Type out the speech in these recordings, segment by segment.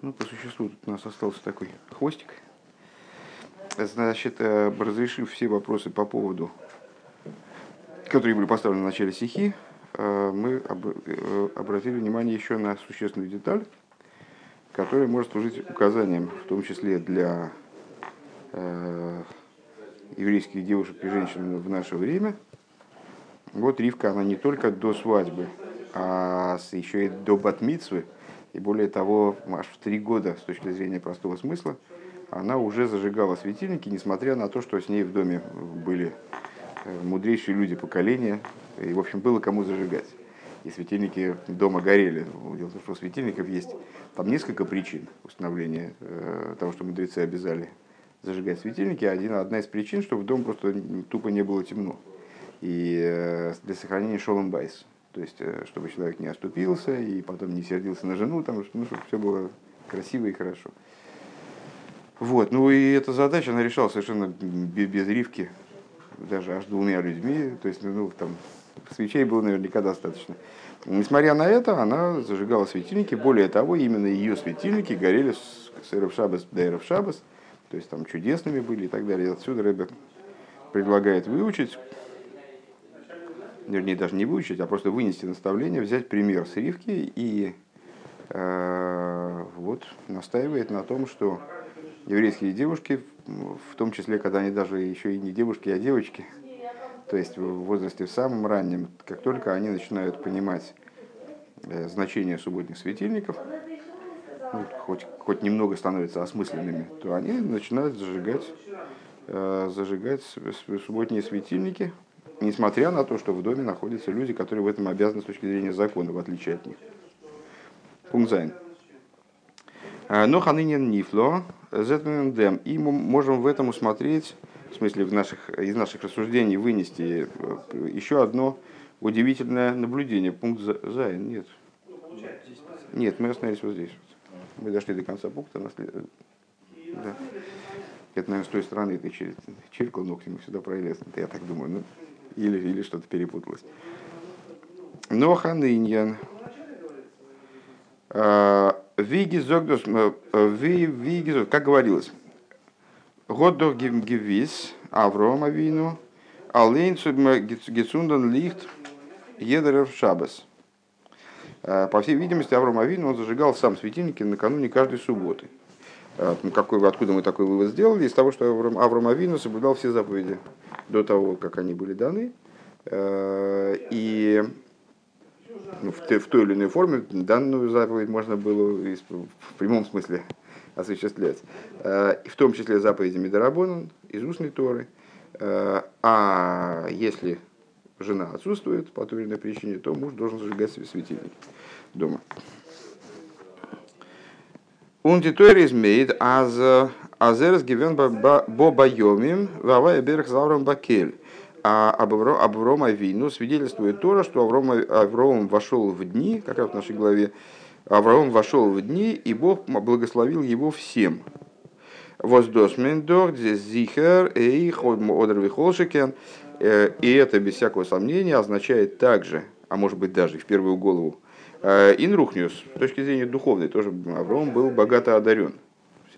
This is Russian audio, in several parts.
Ну, по существу тут у нас остался такой хвостик. Значит, э, разрешив все вопросы по поводу, которые были поставлены в начале стихи, э, мы э, обратили внимание еще на существенную деталь, которая может служить указанием, в том числе для еврейских девушек и женщин в наше время. Вот Ривка, она не только до свадьбы, а еще и до батмицвы, и более того, аж в три года, с точки зрения простого смысла, она уже зажигала светильники, несмотря на то, что с ней в доме были э, мудрейшие люди поколения, и, в общем, было кому зажигать. И светильники дома горели. Дело в том, что у светильников есть там несколько причин установления э, того, что мудрецы обязали зажигать светильники. Один, одна из причин, что в дом просто тупо не было темно. И э, для сохранения шолом байс. То есть, э, чтобы человек не оступился и потом не сердился на жену, там, ну, чтобы все было красиво и хорошо. Вот, ну и эта задача, она решалась совершенно без, ривки, даже аж двумя людьми, то есть, ну, там, свечей было наверняка достаточно. Несмотря на это, она зажигала светильники, более того, именно ее светильники горели с Шабас до Эров то есть там чудесными были и так далее. Отсюда Рэбе предлагает выучить вернее, даже не выучить, а просто вынести наставление, взять пример с Ривки и э, вот настаивает на том, что еврейские девушки, в том числе, когда они даже еще и не девушки, а девочки, то есть в возрасте в самом раннем, как только они начинают понимать э, значение субботних светильников, ну, хоть, хоть немного становятся осмысленными, то они начинают зажигать, э, зажигать субботние светильники, несмотря на то, что в доме находятся люди, которые в этом обязаны с точки зрения закона, в отличие от них. Пункт Зайн. «Э, но ханынин нифло, зетмендем. И мы можем в этом усмотреть, в смысле в наших, из наших рассуждений вынести э, еще одно удивительное наблюдение. Пункт זיין. Нет. Нет, мы остановились вот здесь. Мы дошли до конца пункта. Да. Это, наверное, с той стороны ты чиркал ногтем сюда пролез. Я так думаю. Ну, или, или что-то перепуталось. Но ханыньян. А, виги зогдос, виги как говорилось, Годдох гивис, Авром Авину, Алейн Гецундан Лихт, Едерев Шабас. А, по всей видимости, Авром Авину он зажигал сам светильники накануне каждой субботы. А, какой, откуда мы такой вывод сделали? Из того, что Авром, Авром Авину соблюдал все заповеди до того, как они были даны. Э, и ну, в, той или иной форме данную заповедь можно было в прямом смысле осуществлять. Э, в том числе заповеди Медорабонан из устной Торы. Э, а если жена отсутствует по той или иной причине, то муж должен зажигать светильник дома. Und die Teure ist gewinnt bei Bayomim, вавай берег зауром бакель. А об Авром Авину свидетельствует то, что Авром, Авром вошел в дни, как раз в нашей главе, Авраам вошел в дни, и Бог благословил его всем. Воздосмендор, зихер, и одервихолшикен. Э, и это, без всякого сомнения, означает также, а может быть даже в первую голову, э, инрухниус, с точки зрения духовной, тоже Авраам был богато одарен.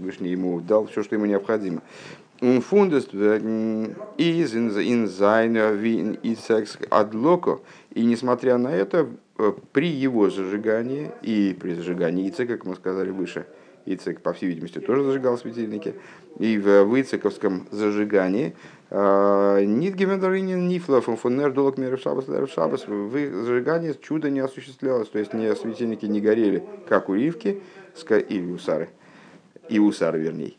Всевышний ему дал все, что ему необходимо. Фундест из инзайна вин и секс адлоко. И несмотря на это, э, при его зажигании и при зажигании Ицек, как мы сказали выше, Ицек, по всей видимости, тоже зажигал светильники, и в Ицековском зажигании э, Нит гемендоринин нифла фонфонер долг шабас шабас в зажигании чудо не осуществлялось, то есть не светильники не горели, как у Ривки или у Сары, и у Сары, вернее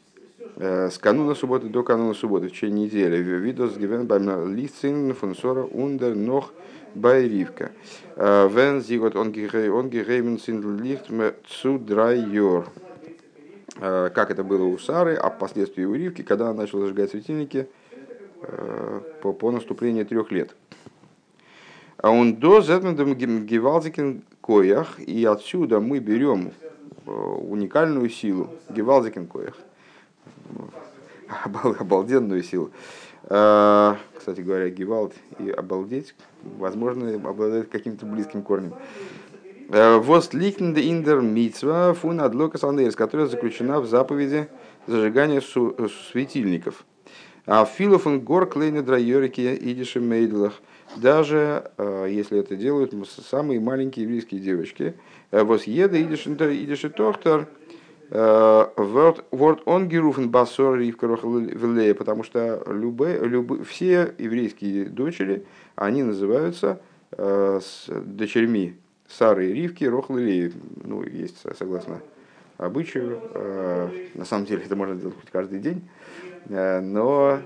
Э, с кануна субботы до кануна субботы в течение недели. Видос гивен баймна лицин фунсора ундер нох байривка. Э, вен зигот он гигеймен син лихт цу драйор. Э, как это было у Сары, а впоследствии у Ривки, когда она начала зажигать светильники по, по наступлению трех лет. А он до зетмендом гевалзикин коях, и отсюда мы берем уникальную силу гевалзикин коях – обалденную силу. А, кстати говоря, гевалд и обалдеть, возможно, обладают каким-то близким корнем. Вост ликнде индер митцва фун адлокас андерс, которая заключена в заповеди зажигания светильников. А филофон гор клейна драйорики идиши мейдлах. Даже если это делают самые маленькие еврейские девочки. Вос еда идиши тохтар – Ворд он геруфен басор ривкарохлея, потому что любые, любые, все еврейские дочери, они называются э, с дочерьми Сары и Ривки Рохлелеи. Ну, есть, согласно обычаю. Э, на самом деле это можно делать хоть каждый день. Э, но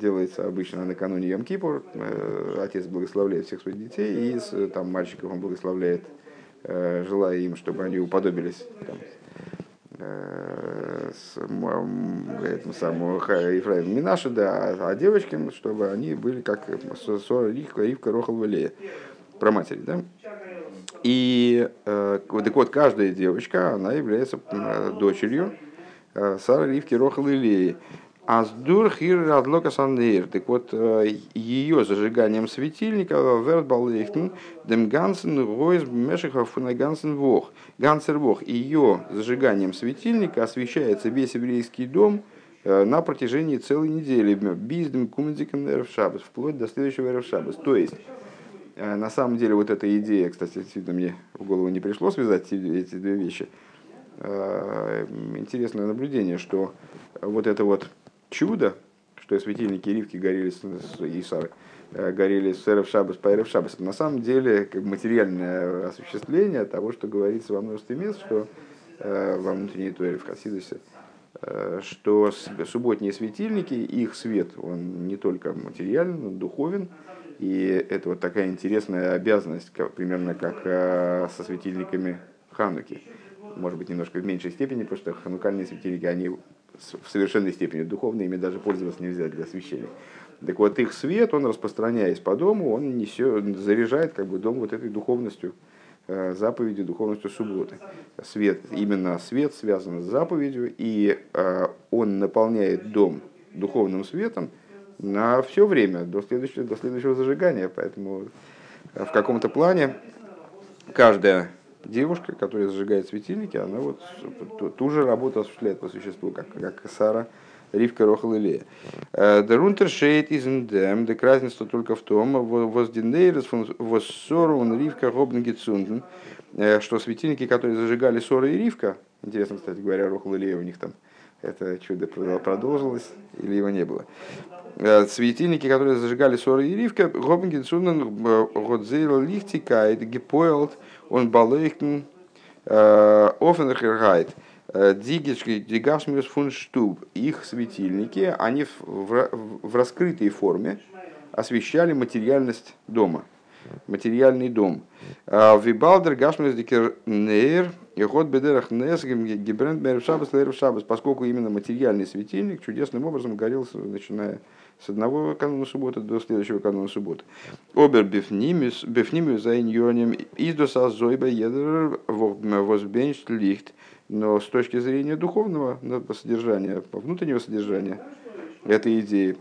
делается обычно накануне Йом-Кипур. Отец благословляет всех своих детей, и там мальчиков он благословляет, желая им, чтобы они уподобились там, Э, с этим самым Ефраим Минаша, да, а девочкам, чтобы они были как Сора Ривка, Ривка Рохал Валея, про матери, да? И э, так вот, каждая девочка, она является дочерью э, Сары Ривки Рохал Илеи. Аздур хир радлока сандейр. Так вот, э, ее зажиганием светильника вербалейхтен дем гансен ройс мешихов фунагансен вох. Гансер вох. Ее зажиганием светильника освещается весь еврейский дом э, на протяжении целой недели. Биздем кумдикен эрфшабас. Вплоть до следующего эрфшабас. То есть, э, на самом деле, вот эта идея, кстати, действительно мне в голову не пришло связать эти две вещи. Интересное наблюдение, что вот это вот чудо, что светильники Ривки горели с, и Сары, э, горели с Эрев Шабас по Эрев Шабас. На самом деле как материальное осуществление того, что говорится во множестве мест, что э, во внутренней Торе в Хасидусе, э, что субботние светильники, их свет, он не только материален, он духовен, и это вот такая интересная обязанность, как, примерно как со светильниками Хануки. Может быть, немножко в меньшей степени, потому что ханукальные светильники, они в совершенной степени духовные, ими даже пользоваться нельзя для освещения. Так вот, их свет, он распространяясь по дому, он несет, заряжает как бы дом вот этой духовностью, э, заповедью, духовностью субботы. Свет, именно свет связан с заповедью, и э, он наполняет дом духовным светом на все время, до следующего, до следующего зажигания. Поэтому э, в каком-то плане каждая девушка, которая зажигает светильники, она вот ту, ту же работу осуществляет по существу, как, как Сара Ривка Рохал Илея. Дерунтер шейт из дем, дек разница только в том, воздинейрес воссору он Ривка Гобнагицунден, э, что светильники, которые зажигали Сора и Ривка, интересно, кстати говоря, Рохал Илея у них там это чудо продолжилось или его не было. Э, светильники, которые зажигали Сора и Ривка, Гобнагицунден Годзейла Лихтикайт Гепойлд, он балейхтен офенрхергайт. Дигашмиус фун штуб. Их светильники, они в, раскрытой форме освещали материальность дома. Материальный дом. Вибалдер гашмиус дикер и ход бедерах нес гибренд мэр шабас шабас, поскольку именно материальный светильник чудесным образом горел, начиная с одного кануна субботы до следующего кануна субботы. Обер бифнимиус за иньонем издоса зойба едер возбенч лихт. Но с точки зрения духовного содержания, внутреннего содержания этой идеи,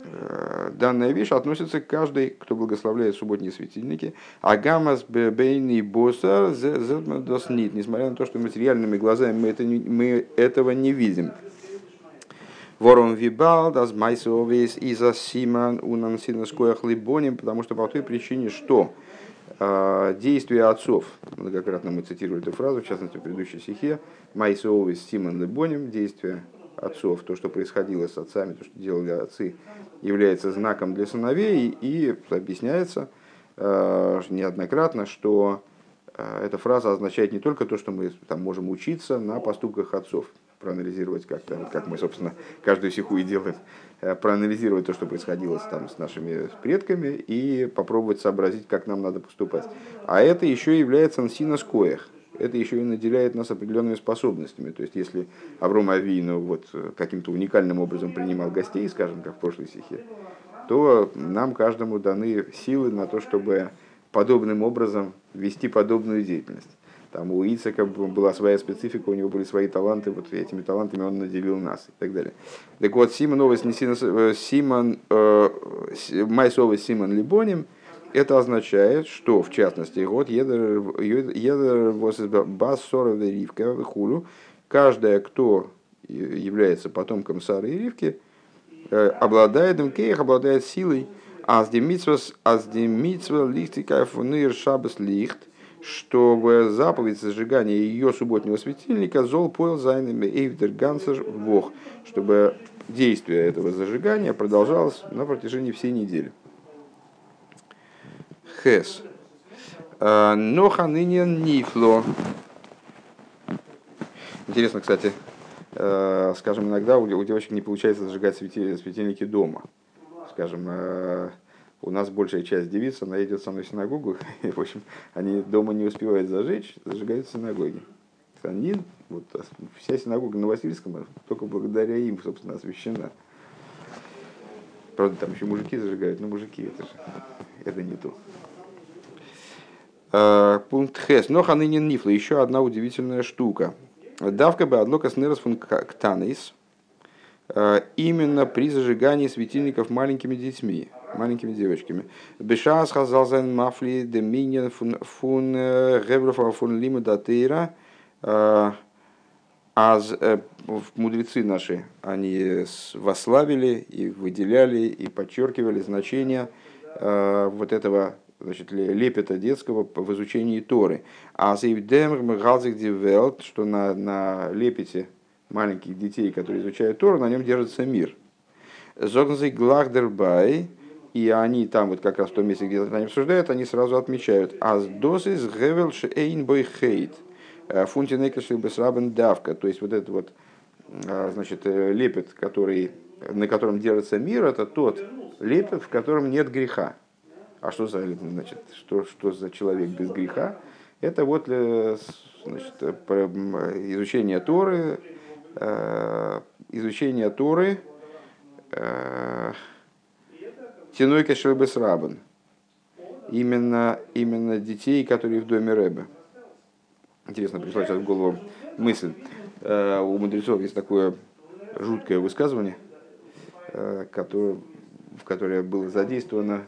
э, данная вещь относится к каждой, кто благословляет субботние светильники. Агамас бейни босар доснит. Несмотря на то, что материальными глазами мы, это не, мы этого не видим. Ворон вибал, дас майсовис и за симан унан синоскоях либоним, потому что по той причине, что э, действия отцов, многократно мы цитировали эту фразу, в частности в предыдущей стихе, майсовис симан либоним, действия отцов, то, что происходило с отцами, то, что делали отцы, является знаком для сыновей, и объясняется э, неоднократно, что э, эта фраза означает не только то, что мы там можем учиться на поступках отцов, проанализировать как-то, вот как мы, собственно, каждую сиху и делаем, э, проанализировать то, что происходило там, с нашими предками и попробовать сообразить, как нам надо поступать. А это еще является ансинос коях. Это еще и наделяет нас определенными способностями. То есть, если Авром Авину вот каким-то уникальным образом принимал гостей, скажем, как в прошлой стихе, то нам каждому даны силы на то, чтобы подобным образом вести подобную деятельность. Там у Ицека была своя специфика, у него были свои таланты, вот этими талантами он наделил нас и так далее. Так вот, Симон Овес, Симон, э, Майсовый Симон Либоним, это означает, что, в частности, вот едер бас ривка хулю, каждая, кто является потомком Сары и Ривки, э, обладает мкеях, обладает силой, аздемитсвас, аздемитсва лихтика фунир шабас лихт, чтобы заповедь зажигания ее субботнего светильника зол поел зайнами эйвдер гансер вох, чтобы действие этого зажигания продолжалось на протяжении всей недели. Хес. Э, Ноха ныне нифло. Интересно, кстати, э, скажем, иногда у девочек не получается зажигать светильники дома. Скажем, э, у нас большая часть девиц, она идет со мной в синагогу, и, в общем, они дома не успевают зажечь, зажигают в синагоге. Они, вот, вся синагога на Васильском только благодаря им, собственно, освящена. Правда, там еще мужики зажигают, но мужики это же, это не то. Э, пункт Хес. Но ханынин нифла. Еще одна удивительная штука. Давка бы адлока снерос фун ктанис. Э, именно при зажигании светильников маленькими детьми, маленькими девочками. Бешас хазалзен мафли деминен фун э, геврофа фун лима датейра. А мудрецы наши, они вославили и выделяли и подчеркивали значение вот этого значит, лепета детского в изучении Торы. А Зейвдемр Галзик Дивелт, что на, на лепете маленьких детей, которые изучают Тору, на нем держится мир. Зогнзей Глагдербай, и они там вот как раз в том месте, где они обсуждают, они сразу отмечают «Аз дозис гевел шейн бой хейт» фунтинекешли бесрабен давка. То есть вот этот вот а, значит, э, лепет, который, на котором держится мир, это тот лепет, в котором нет греха. А что за, значит, что, что за человек без греха? Это вот э, значит, изучение Торы, э, изучение Торы, э, Тиной Кашелбес Рабан. Именно, именно детей, которые в доме Рэбе. Интересно, пришла сейчас в голову мысль. У мудрецов есть такое жуткое высказывание, которое, в которое было задействовано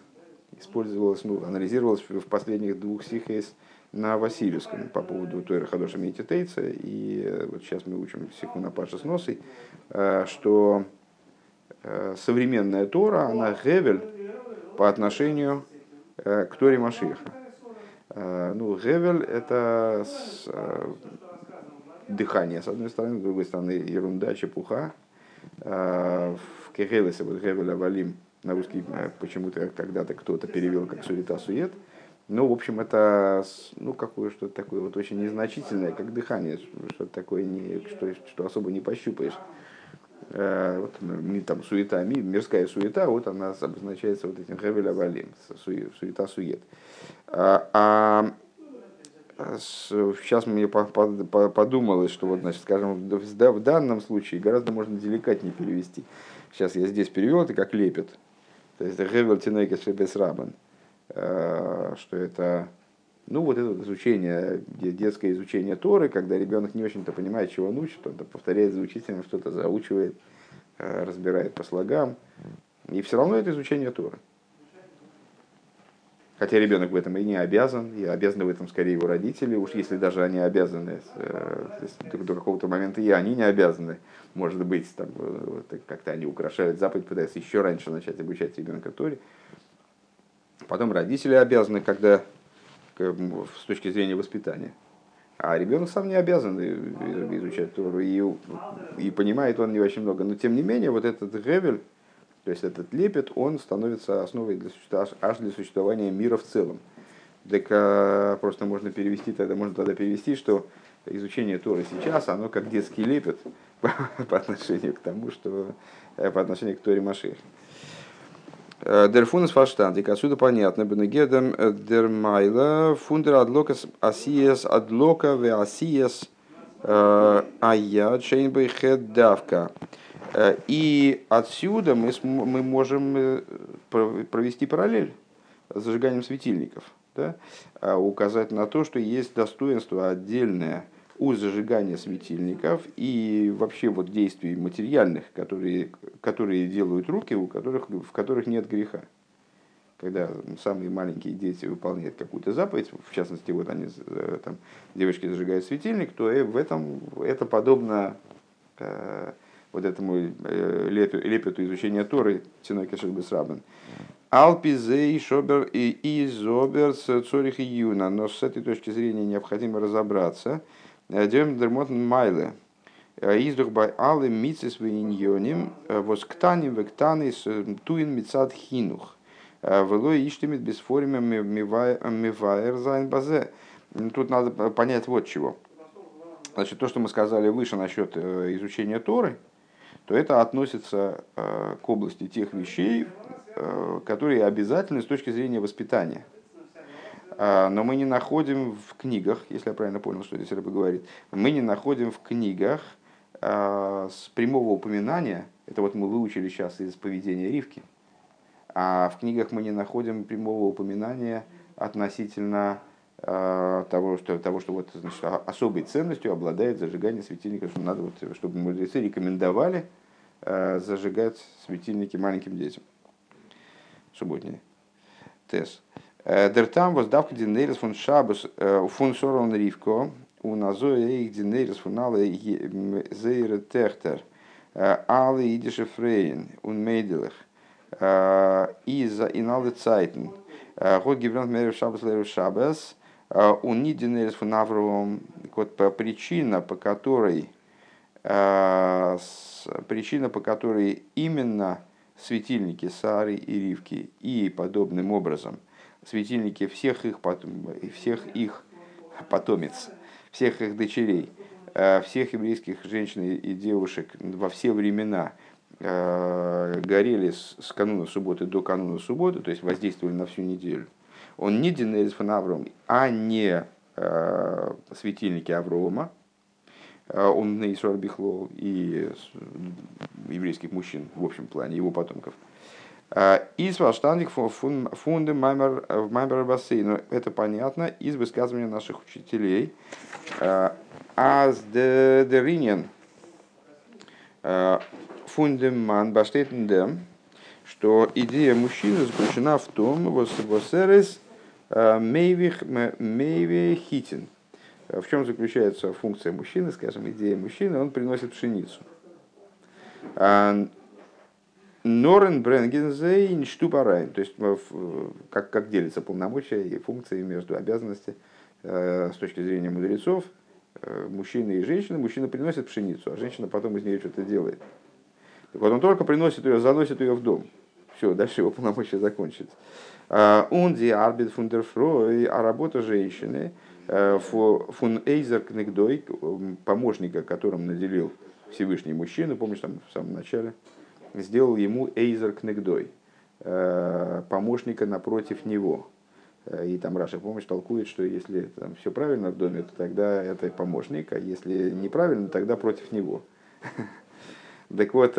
использовалось, ну, анализировалось в последних двух сихейс на Васильевском по поводу Тойра Хадоша Медитейца. И э, вот сейчас мы учим сиху на Паша с носой, э, что э, современная Тора, она гевель по отношению к Торе Машиха. Ну, гевель – это дыхание, с одной стороны, с другой стороны, ерунда, чепуха. В Кегелесе, вот гевель авалим – на русский э, почему-то когда-то кто-то перевел как суета сует. Ну, в общем, это ну, какое что-то такое вот очень незначительное, как дыхание, что-то такое, не, что, что особо не пощупаешь. Э, вот, там суета, мирская суета, вот она обозначается вот этим хевеля валим, суета сует. А, а сейчас мне подумалось, что вот, значит, скажем, в данном случае гораздо можно деликатнее перевести. Сейчас я здесь перевел это как лепет. То есть Гевел Тинейкес Шебес Рабан, э, что это ну, вот это изучение, детское изучение Торы, когда ребенок не очень-то понимает, чего он учит, он повторяет за учителем, что-то заучивает, э, разбирает по слогам. И все равно это изучение Торы. Хотя ребенок в этом и не обязан, и обязаны в этом скорее его родители, уж если даже они обязаны, э, до какого-то момента и они не обязаны, может быть, там, э, как-то они украшают заповедь, пытаются еще раньше начать обучать ребенка Торе. Потом родители обязаны, когда с точки зрения воспитания. А ребенок сам не обязан изучать Тору, и, и понимает он не очень много. Но тем не менее, вот этот Гевель, то есть этот лепет, он становится основой для аж для существования мира в целом. Так а, просто можно перевести, тогда можно тогда перевести, что изучение Торы сейчас, оно как детский лепет по, отношению к тому, что э, по отношению к Торе Маших. Э, Дерфунес фаштандик, отсюда понятно, бенегедем э, дермайла фундер адлокас асиес адлока ве асиес ая чейнбей хед давка. Э, и отсюда мы, мы можем э, провести параллель с зажиганием светильников, да? А указать на то, что есть достоинство отдельное у зажигания светильников и вообще вот действий материальных, которые, которые делают руки, у которых, в которых нет греха. когда самые маленькие дети выполняют какую-то заповедь, в частности, вот они, там, девочки зажигают светильник, то в этом это подобно вот этому лепету изучения Торы Тиной Кешек Бесрабен. Алпизей, Шобер и Изобер с Цорих и Юна. Но с этой точки зрения необходимо разобраться. Дем Дермотн Майле. Издух бай Алы Мицис Виньоним. Восктаним Вектанис Туин Мицад Хинух. Вело Иштимит Бесформе Миваер Зайн Базе. Тут надо понять вот чего. Значит, то, что мы сказали выше насчет изучения Торы, то это относится к области тех вещей, Э, которые обязательны с точки зрения воспитания. А, но мы не находим в книгах, если я правильно понял, что здесь Рэба говорит, мы не находим в книгах а, с прямого упоминания, это вот мы выучили сейчас из поведения Ривки, а в книгах мы не находим прямого упоминания относительно а, того, что, того, что вот, значит, особой ценностью обладает зажигание светильника, что надо, вот, чтобы мудрецы рекомендовали зажигать светильники маленьким детям субботние. Тес. Э, Дертам воздавка динерис фун шабас э, фун сорон ривко у назоя их динерис фун але зейре техтер э, але идише фрейн ун мейделых из in alle Zeiten. Год гибрант мерев шабас лерев шабас. У нидинерис фун авровом причина, по которой причина, по которой именно светильники Сары и Ривки и подобным образом светильники всех их, всех их потомец, всех их дочерей, э, всех еврейских женщин и девушек во все времена э, горели с кануна субботы до кануна субботы, то есть воздействовали на всю неделю. Он не Динерис фан а не э, светильники Аврома, он на Исуар Бихлол и еврейских мужчин в общем плане, его потомков. Э, из Ваштандик фунды Маймер в Маймер бассейну. Это понятно из высказывания наших учителей. Э, Аз де Деринен фундеман баштетендем, что идея мужчины заключена в том, вот Восерес Мейвих Мейвихитин, в чем заключается функция мужчины, скажем, идея мужчины, он приносит пшеницу. А, Норен Бренгензейн Штупарайн, то есть э, как, как делятся полномочия и функции между обязанностями э, с точки зрения мудрецов, э, мужчины и женщины. Мужчина приносит пшеницу, а женщина потом из нее что-то делает. Так вот он только приносит ее, заносит ее в дом. Все, дальше его полномочия закончится. Унди арбит фундерфрой, а работа женщины – фун Эйзер Кнегдой, помощника, которым наделил Всевышний мужчина, помнишь, там в самом начале, сделал ему עזר כנגדו, э, помощника напротив него. Э, и там Раши, помощь толкует, что если там все правильно в доме, то тогда это помощник, а если неправильно, тогда против него. Так вот,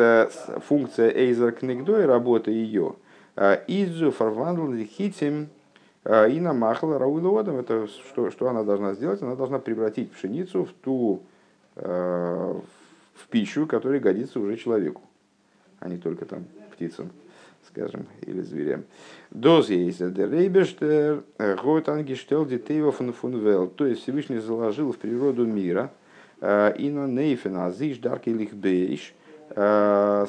функция עזר כנגדו, работа ее, איז צו פארוואנדלען חיטים אין א מאכל ראוי לאדם, это что, что она должна сделать? Она должна превратить пшеницу в ту э, в пищу, которая годится уже человеку, а не только там птицам, скажем, или зверям. Доз есть рейбештер, год ангештел детей фунвел, то есть Всевышний заложил в природу мира, и на нейфена зиш дарки лихбейш, Э,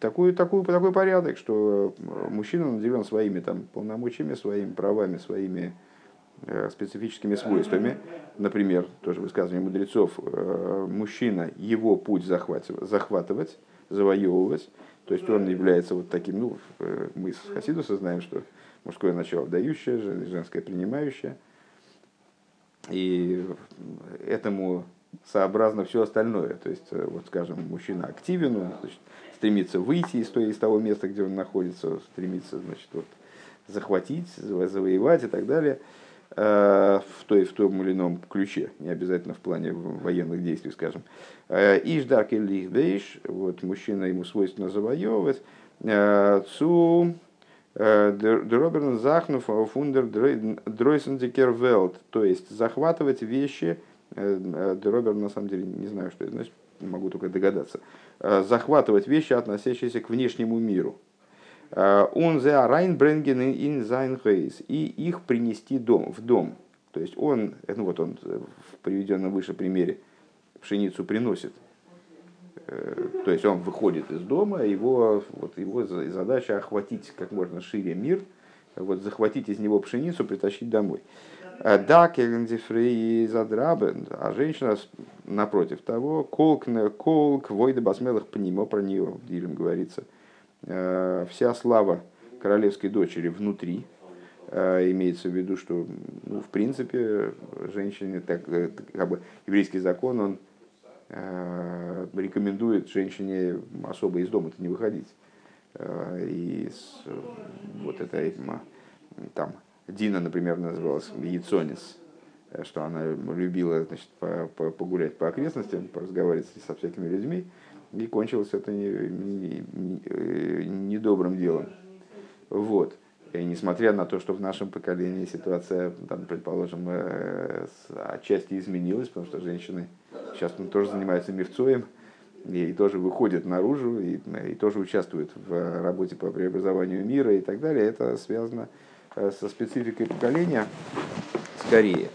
такой, такой, такой порядок, что мужчина наделен своими там, полномочиями, своими правами, своими э, специфическими свойствами. Например, тоже высказывание мудрецов, э, мужчина, его путь захватывать завоевывать, то есть он является вот таким, ну, мы с Хасидуса знаем, что мужское начало дающее, женское принимающее, и этому сообразно все остальное. То есть, э, вот скажем, мужчина активен, он значит, стремится выйти из, той, из того места, где он находится, стремится значит, вот, захватить, завоевать и так далее. э, в, той, в том или ином ключе, не обязательно в плане военных действий, скажем. Э, Ишдак или Ихдейш, вот мужчина ему свойственно завоевывать, цу Дроберн Захнув Фундер Дройсендикер то есть захватывать вещи, Э, Деробер, на самом деле, не знаю, что это значит, могу только догадаться. Э, захватывать вещи, относящиеся к внешнему миру. Он за Райнбренген in sein. И их принести дом, в дом. То есть он, ну вот он в приведенном выше примере, пшеницу приносит. То есть он выходит из дома, его, вот его задача охватить как можно шире мир, вот захватить из него пшеницу, притащить домой. Да, кегензифрей задрабен, а женщина напротив того, колк, колк, войда басмелых пнимо, про нее в Дилем говорится, вся слава королевской дочери внутри, имеется в виду, что ну, в принципе женщине, так, как бы еврейский закон, он рекомендует женщине особо из дома не выходить. И вот это там Дина, например, называлась Яйцонис, что она любила значит, погулять по окрестностям, поразговаривать со всякими людьми, и кончилось это недобрым не, не, не делом. Вот. И несмотря на то, что в нашем поколении ситуация, там, предположим, э, отчасти изменилась, потому что женщины сейчас тоже занимаются мирцоем, и тоже выходят наружу, и, и тоже участвуют в работе по преобразованию мира и так далее, это связано Э, со спецификой поколения скорее,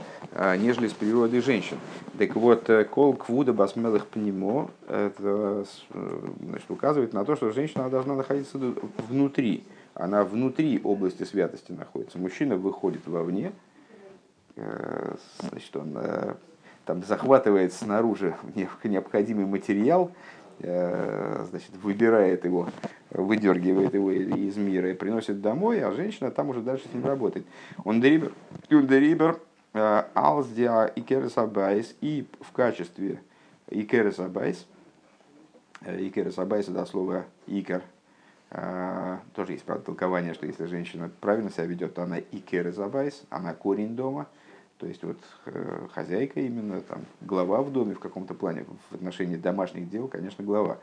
нежели с природой женщин. Так вот, э, кол квуда басмелых пнемо это э, значит, указывает на то, что женщина должна находиться внутри. Она внутри области святости находится. Мужчина выходит вовне, значит, он там захватывает снаружи необходимый материал, Э, значит, выбирает его, выдергивает его из мира и приносит домой, а женщина там уже дальше с ним работает. און דעריבער, דעריבער, э, אלס די עקרת הבית, и в качестве עקרת הבית, э, עקרת הבית это слово עיקר, тоже есть правда толкование, что если женщина правильно себя ведет, то она עקרת הבית, она корень дома – то есть вот э, хозяйка именно, там, глава в доме в каком-то плане, в отношении домашних дел, конечно, глава.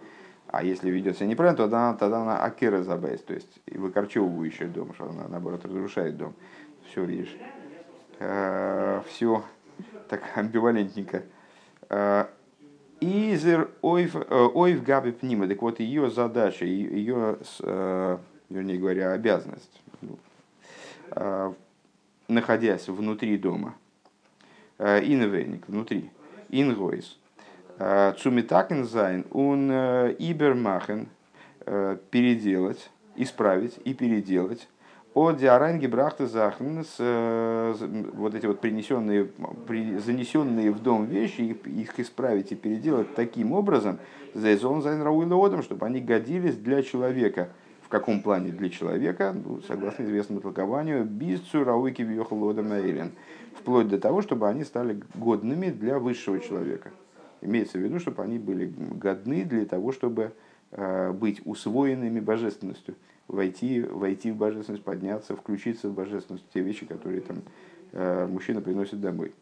А если ведет себя неправильно, то тогда, тогда она акера забайс, то есть и выкорчевывающая дом, что она, наоборот, разрушает дом. Все, видишь, э, все так амбивалентненько. Э, Изер ойв габи пнима. Так вот, ее задача, ее, вернее говоря, обязанность, ну, находясь внутри дома, Э, אינווייניק, внутри, אין הויז. Э, צו מתקן זיין, און э, איבערמאכן, переделать, исправить и переделать. אט די אריינגעבראכטע זאכן, вот эти вот принесенные, занесенные в дом вещи, их исправить и переделать таким образом, זיי זאלן זיין ראוי לאדם, чтобы они годились для человека. В каком плане для человека? Ну, согласно известному толкованию, ביז צו ראוי כביכול לאדם העליון вплоть до того, чтобы они стали годными для высшего человека. Имеется в виду, чтобы они были годны для того, чтобы э, быть усвоенными божественностью, войти, войти в божественность, подняться, включиться в божественность, те вещи, которые там э, мужчина приносит домой.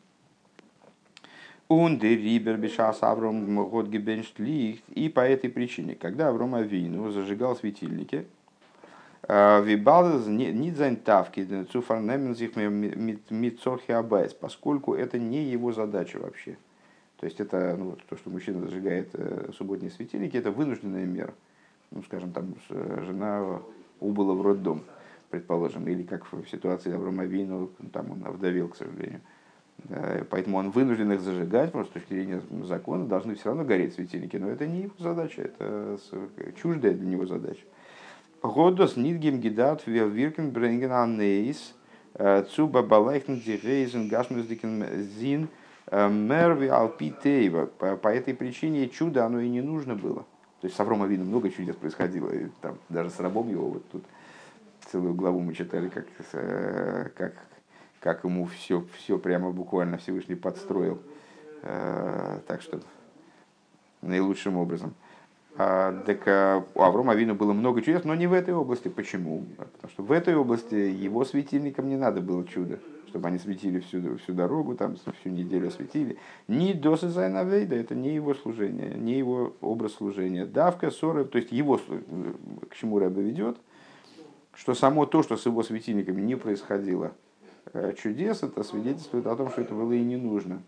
Он рибер бешас Авром год И по этой причине, когда Авром Авину зажигал светильники, Вибалдес не зайнтавки, цуфарнемензих митцорхи абайс, поскольку это не его задача вообще. То есть это ну, то, что мужчина зажигает э, субботние светильники, это вынужденная мера. Ну, скажем, там жена убыла в роддом, предположим, или как в ситуации Аврома Вину, там он овдовел, к сожалению. Поэтому он вынужден их зажигать, что с точки зрения закона должны все равно гореть светильники. Но это не его задача, это чуждая для него задача. Годос нидгем гидат виркен бренген анейс цуба балайхн дирейзен гашмуздикен зин мерви алпитейва. По этой причине чудо оно и не нужно было. То есть с Аврома Вину много чудес происходило. И там, даже с рабом его вот тут целую главу мы читали, как, э, как, как ему все, все прямо буквально Всевышний подстроил. Э, так что наилучшим образом. А, так а, у Аврома Авину было много чудес, но не в этой области. Почему? Потому что в этой области его светильникам не надо было чудо, чтобы они светили всю, всю дорогу, там всю неделю светили. Ни досы Зайнавейда, это не его служение, не его образ служения. Давка, ссоры, то есть его, к чему Рэбе ведет, что само то, что с его светильниками не происходило э, чудес, это свидетельствует о том, что это было и не нужно.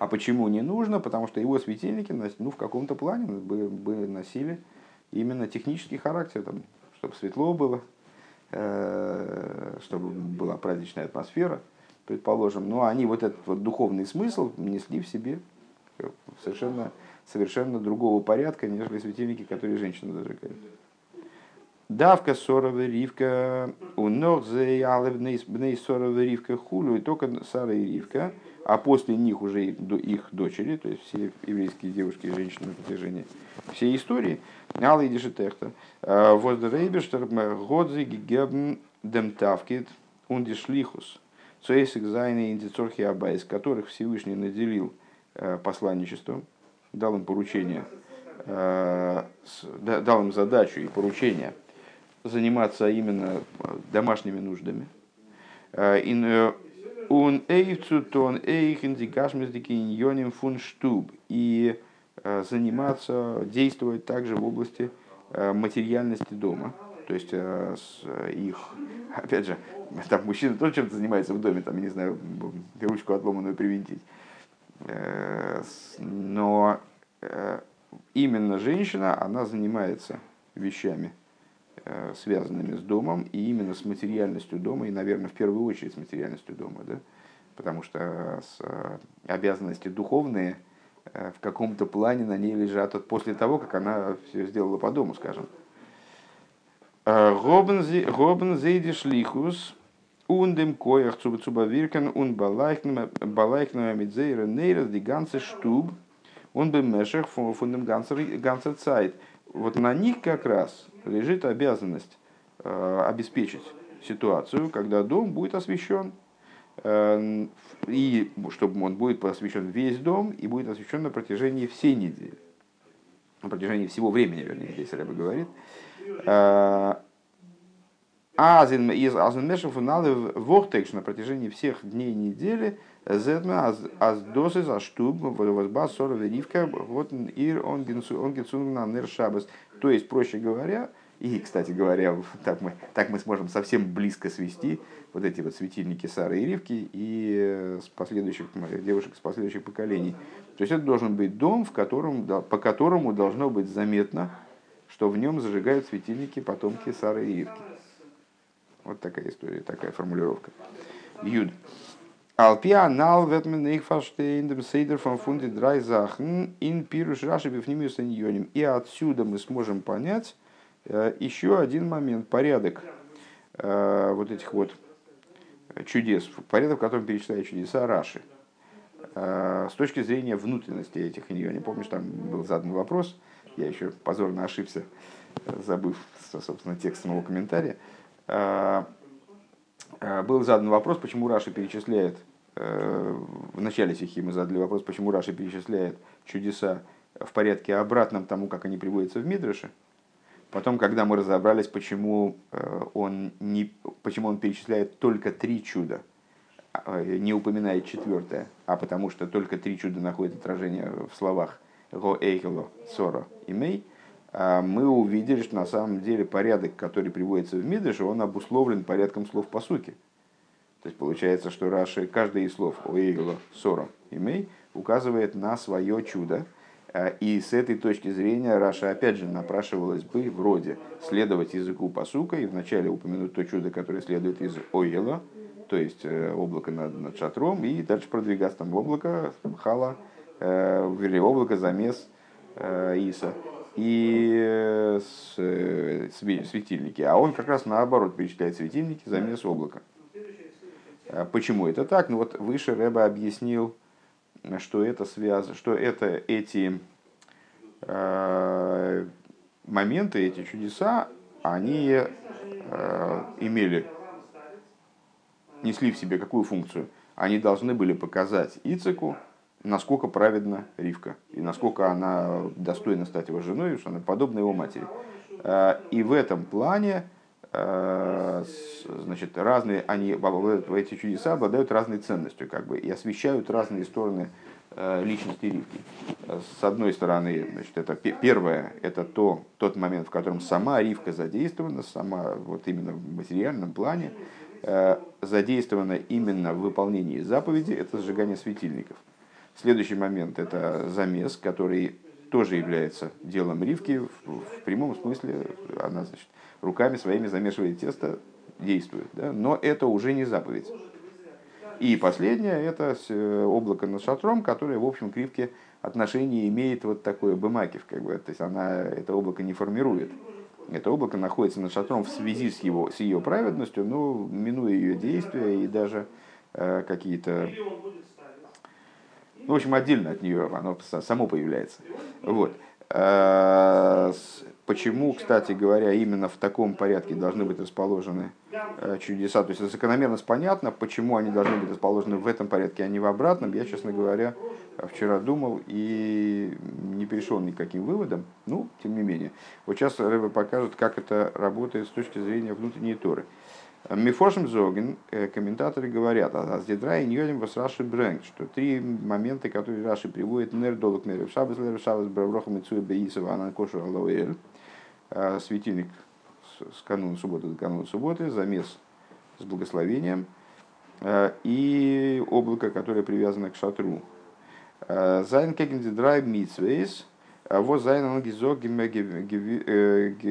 А почему не нужно? Потому что его светильники ну, в каком-то плане бы, бы носили именно технический характер, там, чтобы светло было, чтобы была праздничная атмосфера, предположим. Но они вот этот вот духовный смысл несли в себе совершенно, совершенно другого порядка, нежели светильники, которые женщины зажигают. דוקא שרה ורבקה, און נאך זיי בנות שרה ורבקה כולו, и только Сара и Ривка, а после них уже их дочери, то есть все еврейские девушки и женщины на протяжении всей истории, Алла и Дешетехта, Воздерейбештер, Годзи, Гигебн, Демтавкит, Ундишлихус, Цейсик, Зайны, Индицорхи Абайс, которых Всевышний наделил э, посланничеством, дал им поручение, э, дал им задачу и поручение – заниматься именно э, домашними нуждами. Э, он эйвцу тон эйхен дикашмездикиньоним фун штуб. И э, заниматься, действовать также в области материальности дома. То есть их, опять же, там мужчина тоже чем-то занимается в доме, там, я не знаю, ручку отломанную привинтить. Но именно женщина, она занимается вещами, Э, связанными с домом, и именно с материальностью дома, и, наверное, в первую очередь с материальностью дома, да? потому что с, э, обязанности духовные э, в каком-то плане на ней лежат после того, как она все сделала по дому, скажем. Робен зейдиш лихус, ундем коях цубацубавиркен, ун балайкнем мидзейра нейрас ди ганце штуб, он бы мешах фундем ганцер цайт. Вот на них как раз лежит обязанность э, обеспечить ситуацию, когда дом будет освещен, э, и чтобы он будет освещен весь дом и будет освещен на протяжении всей недели. На протяжении всего времени, вернее, здесь Рэба говорит. Э, Азин из на протяжении всех дней недели Зетма аз досы за штуб возба сора веривка вот ир он на нер шабас. То есть, проще говоря, и, кстати говоря, так мы, так мы сможем совсем близко свести вот эти вот светильники Сары и Ривки и э, с последующих девушек с последующих поколений. То есть это должен быть дом, в котором, по которому должно быть заметно, что в нем зажигают светильники потомки Сары и Ривки. Вот такая история, такая формулировка. Юд. Алпиа нал ветмен их фаштейн дем сейдер фон фунди драй захн ин пируш раши бифнимиус И отсюда мы сможем понять, Э, еще один момент, порядок э, вот этих вот чудес, порядок, в котором перечисляют чудеса Раши. Э, с точки зрения внутренности этих иньони, помнишь, там был задан вопрос, я еще позорно ошибся, забыв, собственно, текст самого комментария. Был задан вопрос, почему Раши перечисляет, в начале стихи мы задали вопрос, почему Раши перечисляет чудеса в порядке обратном тому, как они приводятся в Мидрыше, Потом, когда мы разобрались, почему э, он, не, почему он перечисляет только три чуда, а, э, не упоминает четвертое, а потому что только три чуда находят отражение в словах «го эйхело соро и мей», мы увидели, что на самом деле порядок, который приводится в Мидреше, он обусловлен порядком слов по сути. То есть получается, что Раши каждое из слов «оэйгело соро и мей» указывает на свое чудо, а, и с этой точки зрения Раша опять же напрашивалась бы вроде следовать языку посука и вначале упомянуть то чудо, которое следует из Ойела, то есть э, облако над, над шатром, и дальше продвигаться там в облако Хала, э, вернее, облако замес э, Иса и э, э, светильники. А он как раз наоборот перечисляет светильники, замес облака. А почему это так? Ну вот выше Рэба объяснил, что это связано, что это эти э, моменты, эти чудеса, они э, имели, несли в себе какую функцию? Они должны были показать Ицеку, насколько праведна Ривка, и насколько она достойна стать его женой, что она подобна его матери. Э, и в этом плане Э, значит, разные, они, эти чудеса обладают разной ценностью, как бы, и освещают разные стороны э, личности Ривки. С одной стороны, значит, это первое, это то, тот момент, в котором сама Ривка задействована, сама вот именно в материальном плане, задействована именно в выполнении заповеди, это сжигание светильников. Следующий момент – это замес, который тоже является делом Ривки в, в прямом смысле. Она, значит, руками своими замешивает тесто, действует. Да? Но это уже не заповедь. И последнее – это э, облако над шатром, которое, в общем, к Ривке отношение имеет вот такое бымакив. Как бы, то есть она это облако не формирует. Это облако находится над шатром в связи с, его, с ее праведностью, но минуя ее действия и даже э, какие-то ну, в общем, отдельно от нее оно само появляется. Вот. А, почему, кстати говоря, именно в таком порядке должны быть расположены э, чудеса? То есть закономерность понятна, почему они должны быть расположены в этом порядке, а не в обратном. Я, честно говоря, вчера думал и не пришел ни к каким выводам. Ну, тем не менее. Вот сейчас Рэбе покажет, как это работает с точки зрения внутренней Торы. Мифошем Зоген, э, комментаторы говорят, а с Дедра и Ньолем вас Раши Брэнк, что три момента, которые Раши приводит, Нер Долок Нер Шабас Лер Шабас Бравроха Мицуя Беисова Ананкошу Алауэль, э, светильник с кануна субботы до кануна субботы, замес с благословением. Э, и облако, которое привязано к шатру. זיינען כנגד די דריי מצוות, וואס זיינען אנגעזאגט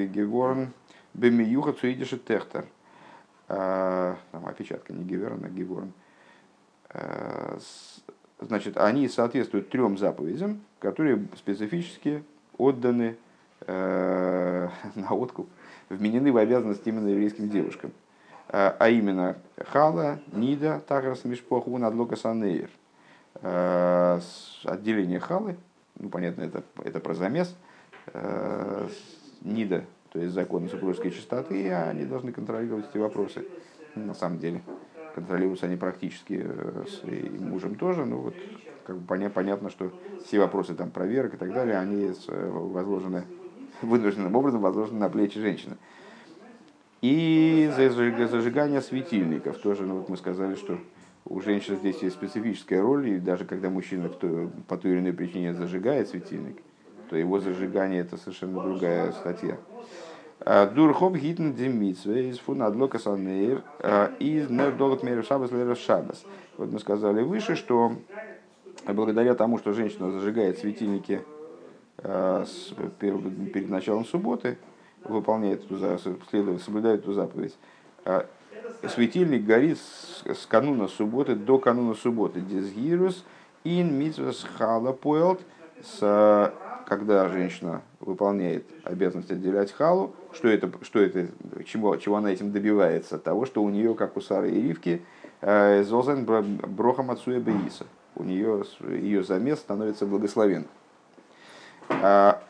געווארן במיוחד צו אידישע טעכטער – а, там опечатка не געווערן, а געווארן, а, значит, они соответствуют трем заповедям, которые специфически отданы э, на откуп, вменены в обязанность именно еврейским девушкам. А, именно חלה, נדה, טהרת, המשפחה, הדלקת הנר. Отделение Халы, ну понятно, это, это про замес, Нида то есть законы супружеской чистоты, они должны контролировать эти вопросы. На самом деле, контролируются они практически э, с мужем тоже, но вот как бы понятно, что все вопросы там проверок и так далее, они э, возложены вынужденным образом возложены на плечи женщины. И зажигание светильников тоже, ну вот мы сказали, что у женщин здесь есть специфическая роль, и даже когда мужчина кто, по той или иной причине зажигает светильник, то его зажигание это совершенно другая статья. Дурхоп гитн демитсве из фун адлока санейр а, из нердолок меру шабас лера шабас. Вот мы сказали выше, что благодаря тому, что женщина зажигает светильники а, перед началом субботы, выполняет эту, следует, соблюдает эту заповедь, светильник горит с кануна субботы до кануна субботы. Дизгирус ин митсвас хала поэлт с когда женщина выполняет обязанность отделять халу, что это, что это чего, чего она этим добивается? Того, что у нее, как у Сары и Ривки, э, зозен брохам отцуя беиса. У нее ее замес становится благословен.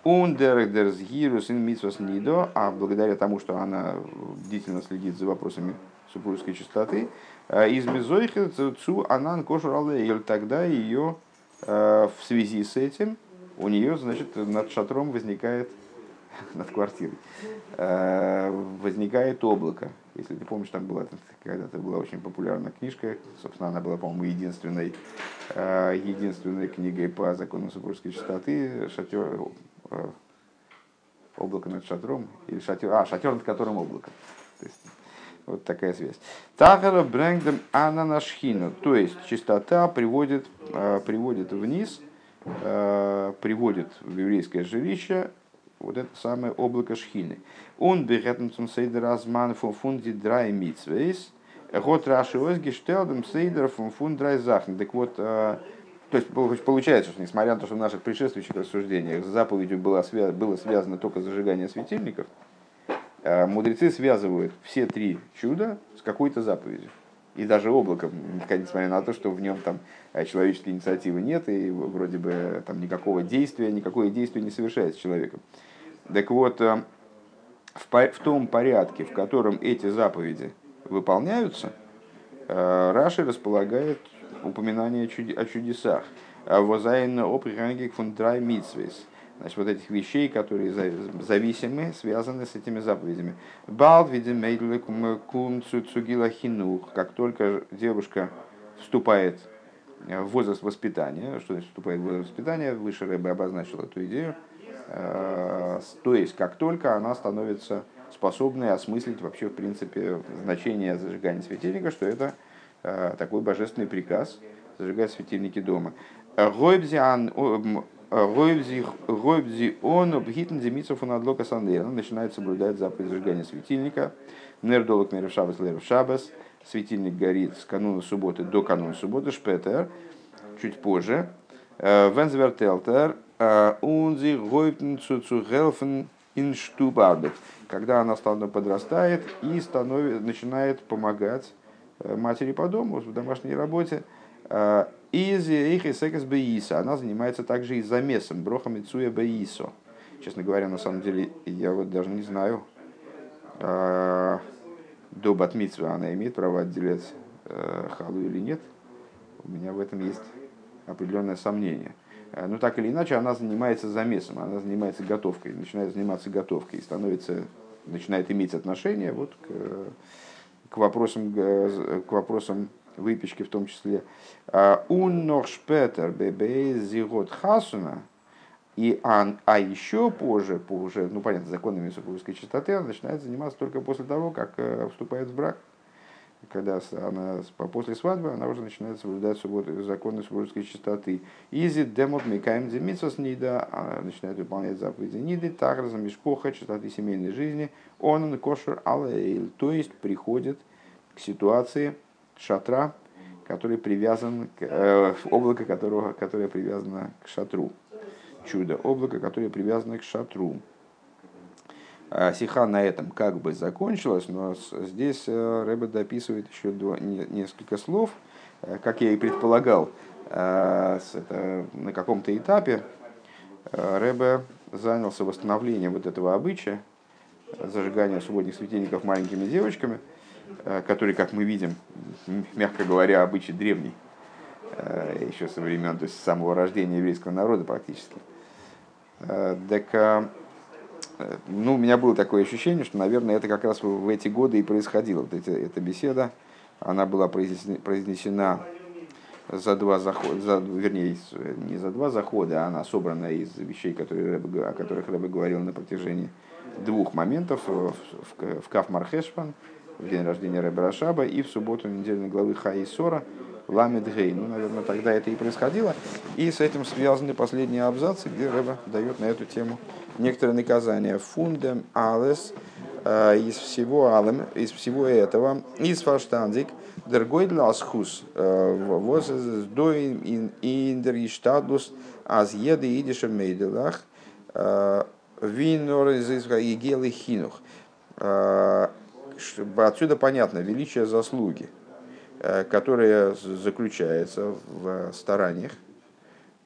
Ундердерс гирус нидо, а благодаря тому, что она бдительно следит за вопросами супружеской чистоты, э, из мизойхи цу анан кошур тогда ее э, в связи с этим у нее, значит, над шатром возникает, над квартирой, э, возникает облако. Если ты помнишь, там была когда-то была очень популярная книжка, собственно, она была, по-моему, единственной, э, единственной книгой по закону супружеской чистоты, шатер, э, облако над шатром, или шатер, а, шатер, над которым облако. То есть, вот такая связь. Тахара брэнгдем ананашхина, то есть чистота приводит, приводит вниз – Э, приводит в еврейское жилище вот это самое облако шхины. Он бегетнцун сейдер азман фун фунди драй митсвейс, год раши озги штелдем сейдер фун фун драй захн. Так вот, э, то есть получается, что несмотря на то, что в наших предшествующих рассуждениях с заповедью было, было связано только зажигание светильников, мудрецы связывают все три чуда с какой-то заповедью и даже облаком, несмотря на то, что в нем там э, человеческой инициативы нет, и вроде бы там никакого действия, никакое действие не совершается человеком. Так вот, э, в, том порядке, в котором эти заповеди выполняются, э, Раши располагает упоминание о чудесах. Возайн оприхангик фун драй митсвейс значит, вот этих вещей, которые зависимы, связаны с этими заповедями. Балд видим хинух, как только девушка вступает в возраст воспитания, что значит вступает в возраст воспитания, выше Рэбе обозначил эту идею, э, то есть как только она становится способной осмыслить вообще в принципе значение зажигания светильника, что это э, такой божественный приказ зажигать светильники дома. Гойбзиан Гойбзи он обхитн демицов он адлока сандера. Начинает соблюдать заповедь зажигания светильника. Нердолок мерев шабас лерев шабас. Светильник горит с кануна субботы до кануна субботы. Шпетер. Чуть позже. Вензвертелтер. Унзи гойбтн цуцу гелфен инштубарбет. Когда она подрастает и становится, начинает помогать матери по дому в домашней работе. Из Рихисекас Беиса. Она занимается также и замесом, брохами Цуя Беисо. Честно говоря, на самом деле, я вот даже не знаю, до Батмитсва она имеет право отделять халу или нет. У меня в этом есть определенное сомнение. Но так или иначе, она занимается замесом, она занимается готовкой, начинает заниматься готовкой и становится, начинает иметь отношение вот к, к вопросам, к вопросам выпечки в том числе. Уннохшпетер бебе зигот хасуна. И а, а еще позже, по уже, ну понятно, законами супружеской чистоты, она начинает заниматься только после того, как э, вступает в брак. Когда она после свадьбы, она уже начинает соблюдать субботу, законы супружеской чистоты. Изи демот микаем демитсос нида, начинает выполнять заповеди ниды, такраза мешкоха, чистоты семейной жизни, он кошер алейл, то есть приходит к ситуации, шатра, который привязан к э, облако, которого, которое привязано к шатру. Чудо, облако, которое привязано к шатру. А сиха на этом как бы закончилась, но здесь э, Рэбе дописывает еще несколько слов, э, как я и предполагал, э, на каком-то этапе Рэбе занялся восстановлением вот этого обычая, зажигания субботних светильников маленькими девочками – который, как мы видим, мягко говоря, обычай древний, э, еще со времен, то есть с самого рождения еврейского народа практически. Э, так, ну, у меня было такое ощущение, что, наверное, это как раз в эти годы и происходило. Вот эти, эта беседа, она была произнесена за два захода, за, вернее, не за два захода, а она собрана из вещей, которые, о которых Рэбе говорил на протяжении двух моментов в, в, в Каф Мархешпан – в день рождения Рэбе Рашаба и в субботу недельной главы Хаисора Ламед Гей. Ну, наверное, тогда это и происходило. И с этим связаны последние абзацы, где Рэбе дает на эту тему некоторые наказания. Фундем алес э, из всего алем, из всего этого, из фаштандик, дорогой ласхус, э, воз доин индер иштадус, аз еды идиша мейделах, э, винор из Игелы хинух отсюда понятно величие заслуги, э, которое заключается в стараниях,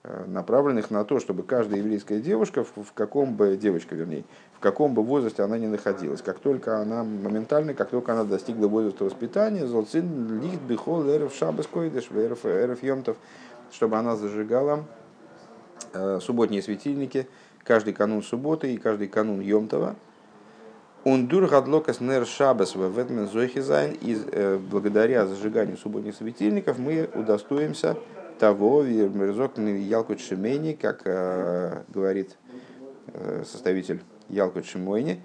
э, направленных на то, чтобы каждая еврейская девушка, в каком бы, девочка вернее, в каком бы возрасте она ни находилась, как только она моментально, как только она достигла возраста воспитания, золцин лихт бихол эрф шабас эрф йомтов, чтобы она зажигала э, субботние светильники каждый канун субботы и каждый канун йомтова, Ундур гадлокас нер шабас в ветмен зойхизайн. И э, благодаря зажиганию субботних светильников мы удостоимся того, мерзок Ялкут Шимени, как э, говорит э, составитель Ялкут Шимойни,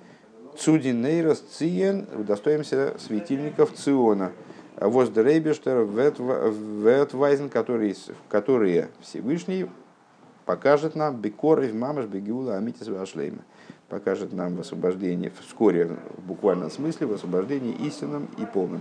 Цудинейрос Циен, удостоимся светильников Циона. Воздерейбештер Ветвайзен, которые, которые Всевышний покажет нам Бекор и Мамаш Бегиула Амитис Вашлейма покажет нам в освобождении, вскоре, в буквальном смысле, в освобождении истинным и полным.